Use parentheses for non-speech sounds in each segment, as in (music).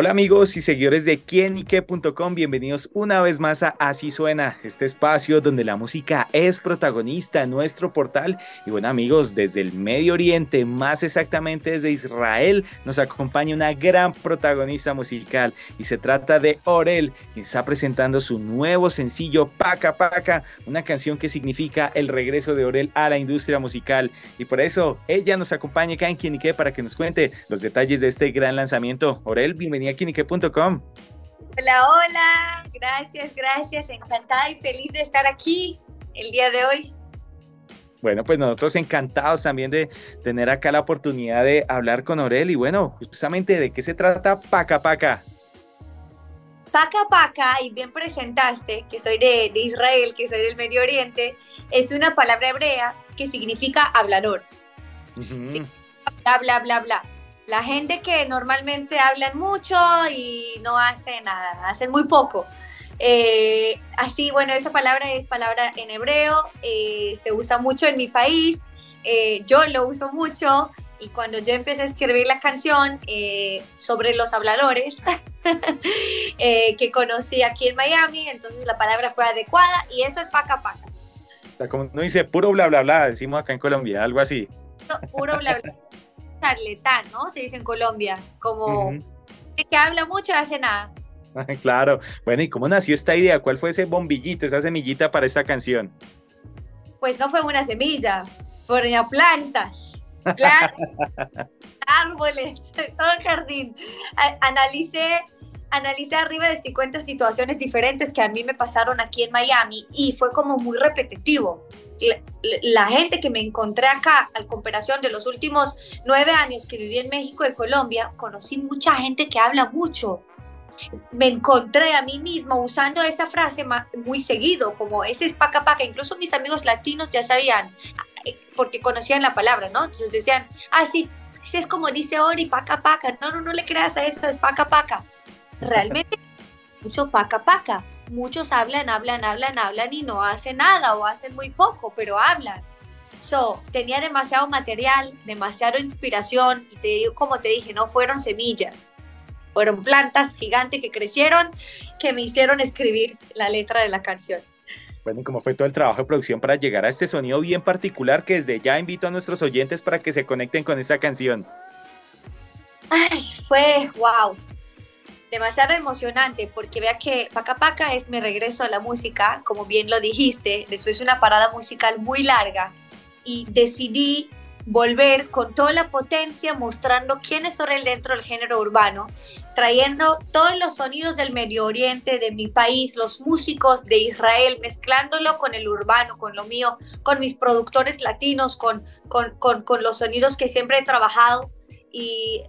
Hola amigos y seguidores de quienique.com, bienvenidos una vez más a Así Suena, este espacio donde la música es protagonista en nuestro portal. Y bueno amigos, desde el Medio Oriente, más exactamente desde Israel, nos acompaña una gran protagonista musical y se trata de Orel, quien está presentando su nuevo sencillo Paca Paca, una canción que significa el regreso de Orel a la industria musical. Y por eso ella nos acompaña acá en Quienique para que nos cuente los detalles de este gran lanzamiento. Orel, bienvenida Hola, hola, gracias, gracias, encantada y feliz de estar aquí el día de hoy. Bueno, pues nosotros encantados también de tener acá la oportunidad de hablar con Orel y bueno, justamente de qué se trata Paca Paca. Paca Paca, y bien presentaste, que soy de, Israel, que soy del Medio Oriente, es una palabra hebrea que significa hablador. bla, bla, bla, bla. La gente que normalmente hablan mucho y no hace nada, hacen muy poco. Eh, así, bueno, esa palabra es palabra en hebreo, eh, se usa mucho en mi país, eh, yo lo uso mucho y cuando yo empecé a escribir la canción sobre los habladores (laughs) que conocí aquí en Miami, entonces la palabra fue adecuada y eso es paca paca. como no dice puro bla bla bla, decimos acá en Colombia, algo así. puro bla bla charletán, ¿no? Se dice en Colombia, como que habla mucho y hace nada. (laughs) Claro. Bueno, ¿y cómo nació esta idea? ¿Cuál fue ese bombillito, esa semillita para esta canción? Pues no fue una semilla, fueron plantas, (laughs) árboles, (laughs) todo el jardín. Analicé analicé arriba de 50 situaciones diferentes que a mí me pasaron aquí en Miami y fue como muy repetitivo. La, gente que me encontré acá, al comparación de los últimos nueve años que viví en México y Colombia, conocí mucha gente que habla mucho. Me encontré a mí mismo usando esa frase muy seguido, como ese es paca paca. Incluso mis amigos latinos ya sabían, porque conocían la palabra, ¿no? Entonces decían, ah, sí, ese es como dice Ori, paca paca. No, no, no le creas a eso, es paca paca realmente mucho paca paca. Muchos hablan, hablan, hablan, hablan y no hacen nada o hacen muy poco, pero hablan. So, tenía demasiado material, demasiada inspiración y te digo, como te dije, no fueron semillas, fueron plantas gigantes que crecieron, que me hicieron escribir la letra de la canción. Bueno, ¿y cómo fue todo el trabajo de producción para llegar a este sonido bien particular que desde ya invito a nuestros oyentes para que se conecten con esta canción? Ay, fue wow demasiado emocionante porque vea que Paca Paca es mi regreso a la música, como bien lo dijiste, después de una parada musical muy larga y decidí volver con toda la potencia mostrando quién es Orel dentro del género urbano, trayendo todos los sonidos del Medio Oriente, de mi país, los músicos de Israel, mezclándolo con el urbano, con lo mío, con mis productores latinos, con, con, con, con los sonidos que siempre he trabajado y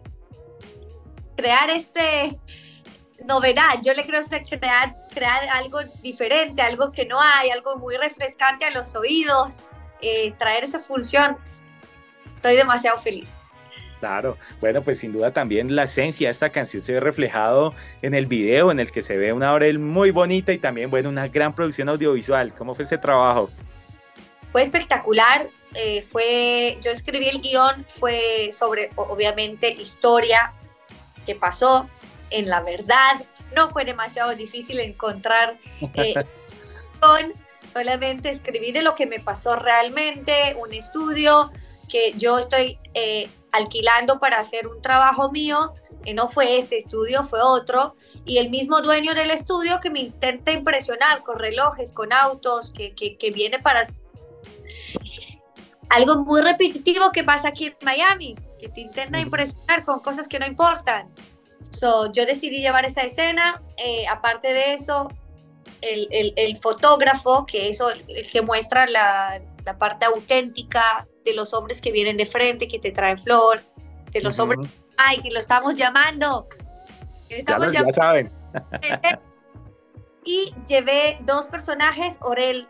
crear este, novedad. Yo le creo crear, crear algo diferente, algo que no hay, algo muy refrescante a los oídos, eh, traer esa función. Estoy demasiado feliz. Claro, bueno, pues sin duda también la esencia de esta canción se ve reflejado en el video en el que se ve una Aurel muy bonita y también, bueno, una gran producción audiovisual. ¿Cómo fue ese trabajo? Fue espectacular, eh, fue, yo escribí el guion, fue sobre, obviamente, historia que pasó, en la verdad. No fue demasiado difícil encontrar eh, (laughs) solamente escribí de lo que me pasó realmente, un estudio que yo estoy eh, alquilando para hacer un trabajo mío, que no fue este estudio, fue otro, y el mismo dueño del estudio que me intenta impresionar con relojes, con autos, que, que, que viene para... Algo muy repetitivo que pasa aquí en Miami, que te intenta impresionar con cosas que no importan. So, yo decidí llevar esa escena. Eh, aparte de eso, el, el, el, fotógrafo, que eso el que muestra la, la, parte auténtica de los hombres que vienen de frente, que te traen flor, de los hombres, ay, que lo estamos llamando. estamos ya, ya saben. y llevé dos personajes, Orel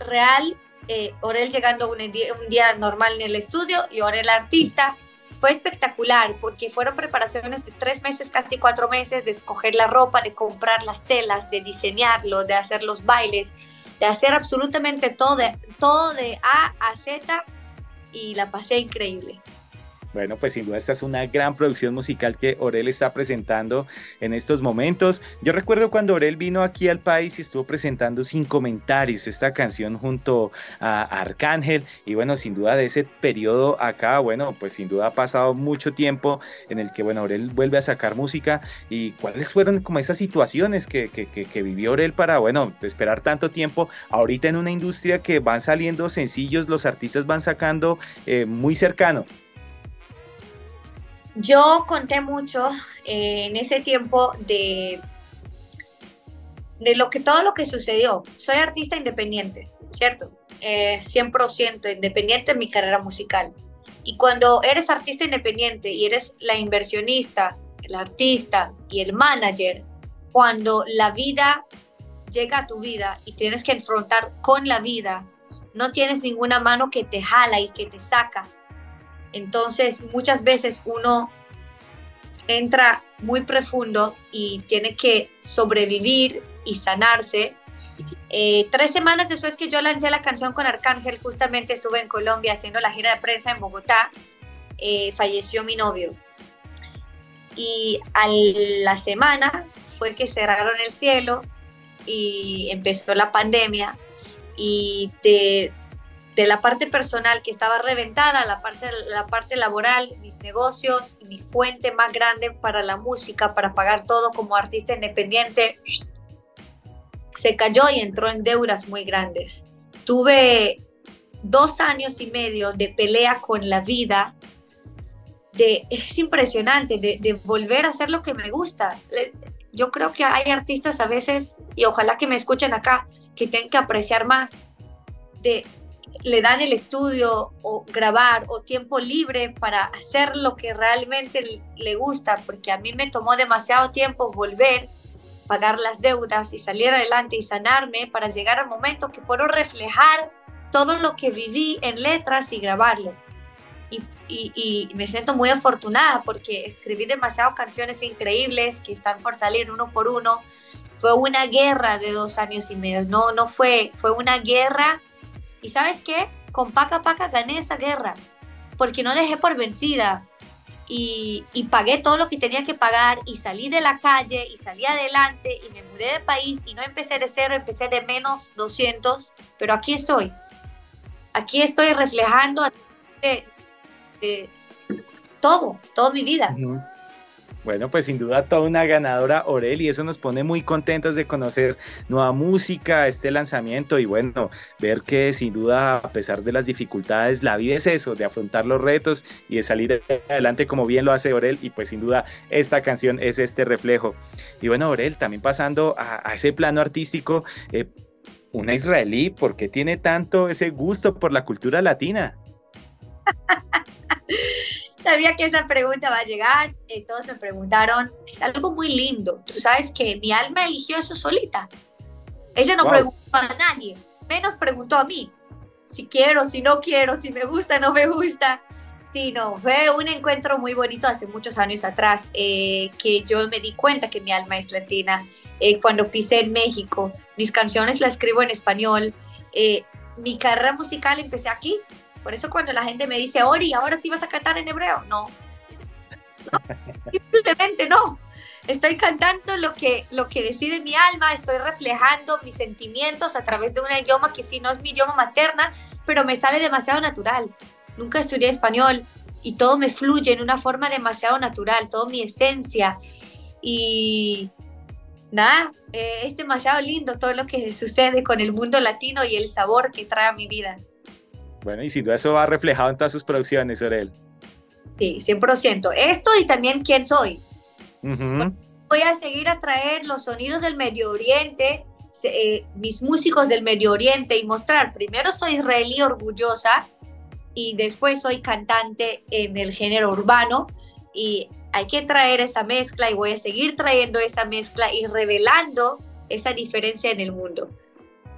real, eh, Orel llegando un día, un día normal en el estudio y Orel artista fue espectacular porque fueron preparaciones de tres meses, casi cuatro meses, de escoger la ropa, de comprar las telas, de diseñarlo, de hacer los bailes, de hacer absolutamente todo, todo de A a Z y la pasé increíble. Bueno, pues sin duda esta es una gran producción musical que Orel está presentando en estos momentos. Yo recuerdo cuando Orel vino aquí al país y estuvo presentando sin comentarios esta canción junto a Arcángel y bueno, sin duda de ese periodo acá, bueno, pues sin duda ha pasado mucho tiempo en el que, bueno, Orel vuelve a sacar música y cuáles fueron como esas situaciones que, que, vivió Orel para, bueno, esperar tanto tiempo ahorita en una industria que van saliendo sencillos, los artistas van sacando eh, muy cercano. Yo conté mucho eh, en ese tiempo de, de lo que, todo lo que sucedió. Soy artista independiente, ¿cierto? 100% eh, independiente en mi carrera musical. Y cuando eres artista independiente y eres la inversionista, el artista y el manager, cuando la vida llega a tu vida y tienes que enfrentar con la vida, no tienes ninguna mano que te jala y que te saca entonces, muchas veces uno entra muy profundo y tiene que sobrevivir y sanarse. Eh, tres semanas después que yo lancé la canción con Arcángel, justamente estuve en Colombia haciendo la gira de prensa en Bogotá, eh, falleció mi novio. Y a la semana fue que cerraron el cielo y empezó la pandemia y de de la parte personal que estaba reventada, la parte, la parte laboral, mis negocios, mi fuente más grande para la música, para pagar todo como artista independiente, se cayó y entró en deudas muy grandes. Tuve dos años y medio de pelea con la vida. De, es impresionante de, volver a hacer lo que me gusta. Yo creo que hay artistas a veces, y ojalá que me escuchen acá, que tienen que apreciar más de le dan el estudio o grabar o tiempo libre para hacer lo que realmente le gusta, porque a mí me tomó demasiado tiempo volver, pagar las deudas y salir adelante y sanarme para llegar al momento que puedo reflejar todo lo que viví en letras y grabarlo. Y, y, me siento muy afortunada porque escribí demasiadas canciones increíbles que están por salir uno por uno. Fue una guerra de dos años y medio, no, no fue, fue una guerra y sabes qué? Con Paca Paca gané esa guerra, porque no dejé por vencida. Y, pagué todo lo que tenía que pagar y salí de la calle y salí adelante y me mudé de país y no empecé de cero, empecé de menos 200, pero aquí estoy. Aquí estoy reflejando todo, toda mi vida. Bueno, pues sin duda toda una ganadora Orel y eso nos pone muy contentos de conocer nueva música, este lanzamiento y bueno, ver que sin duda a pesar de las dificultades, la vida es eso, de afrontar los retos y de salir adelante como bien lo hace Orel y pues sin duda esta canción es este reflejo. Y bueno, Orel, también pasando a, ese plano artístico, eh, una israelí, ¿por qué tiene tanto ese gusto por la cultura latina? (laughs) Sabía que esa pregunta va a llegar. Eh, todos me preguntaron. Es algo muy lindo. Tú sabes que mi alma eligió eso solita. Ella no preguntó a nadie, menos preguntó a mí. Si quiero, si no quiero, si me gusta, no me gusta. Sí, no, fue un encuentro muy bonito hace muchos años atrás eh, que yo me di cuenta que mi alma es latina. Eh, cuando pisé en México, mis canciones las escribo en español. mi carrera musical empecé aquí, por eso cuando la gente me dice, Ori, ahora sí vas a cantar en hebreo, no. (laughs) simplemente no. Estoy cantando lo que, lo que decide mi alma, estoy reflejando mis sentimientos a través de un idioma que sí no es mi idioma materna, pero me sale demasiado natural. Nunca estudié español y todo me fluye en una forma demasiado natural, toda mi esencia. Y nada, eh, es demasiado lindo todo lo que sucede con el mundo latino y el sabor que trae a mi vida. Bueno, y sin duda eso va reflejado en todas sus producciones, Orel. Sí, 100%. Esto y también quién soy. Voy a seguir a traer los sonidos del Medio Oriente, eh, mis músicos del Medio Oriente y mostrar, primero soy israelí orgullosa y después soy cantante en el género urbano y hay que traer esa mezcla y voy a seguir trayendo esa mezcla y revelando esa diferencia en el mundo.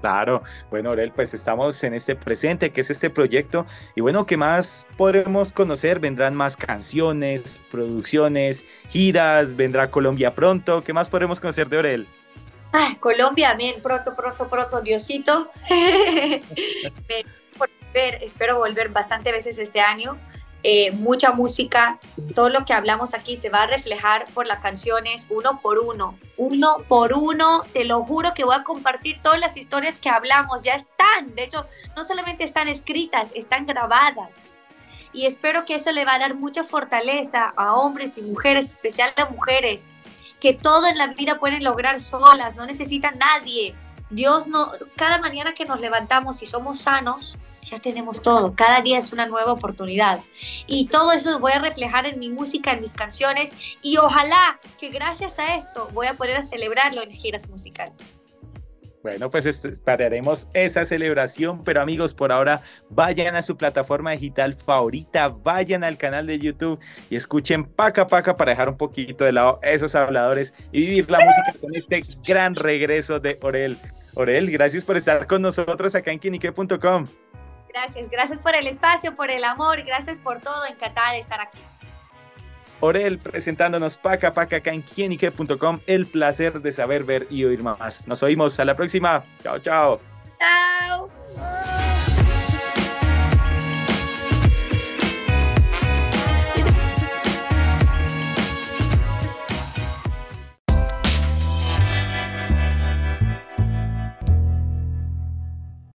Claro, bueno, Orel, pues estamos en este presente, que es este proyecto, y bueno, ¿qué más podremos conocer? ¿Vendrán más canciones, producciones, giras? ¿Vendrá Colombia pronto? ¿Qué más podremos conocer de Orel? Ah, Colombia, bien, pronto, pronto, pronto, Diosito. (laughs) espero volver bastante veces este año. Eh, mucha música, todo lo que hablamos aquí se va a reflejar por las canciones uno por uno, uno por uno, te lo juro que voy a compartir todas las historias que hablamos, ya están, de hecho, no solamente están escritas, están grabadas. Y espero que eso le va a dar mucha fortaleza a hombres y mujeres, especialmente a mujeres, que todo en la vida pueden lograr solas, no necesitan nadie. Dios no, cada mañana que nos levantamos y somos sanos, ya tenemos todo, cada día es una nueva oportunidad. Y todo eso voy a reflejar en mi música, en mis canciones, y ojalá que gracias a esto voy a poder celebrarlo en giras musicales. Bueno, pues esperaremos esa celebración, pero amigos, por ahora vayan a su plataforma digital favorita, vayan al canal de YouTube y escuchen Paca Paca para dejar un poquito de lado esos habladores y vivir la música con este gran regreso de Orel. Orel, gracias por estar con nosotros acá en quinique.com. Gracias, gracias por el espacio, por el amor, gracias por todo, encantada de estar aquí. Orel presentándonos Paca Paca acá en quienique.com. El placer de saber, ver y oír más. Nos oímos a la próxima. Chao, chao. Chao.